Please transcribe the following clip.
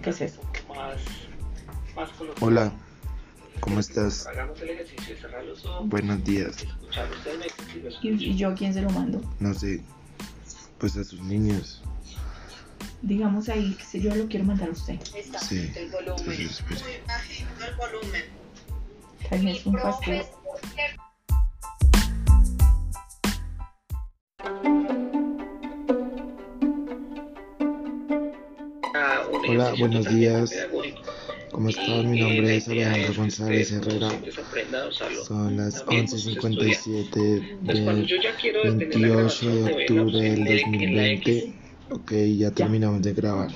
qué es eso. Hola, ¿cómo estás? Buenos días. ¿Y, y yo a quién se lo mando? No sé, pues a sus niños. Digamos ahí que si yo lo quiero mandar a usted. Sí, el volumen. entonces, pues, Muy bajito el volumen. Ahí es un fastidio. Hola, buenos días. ¿Cómo están? Mi nombre es Alejandro González Herrera. Son las 11.57 del 28 de octubre del 2020. Ok, ya terminamos de grabar.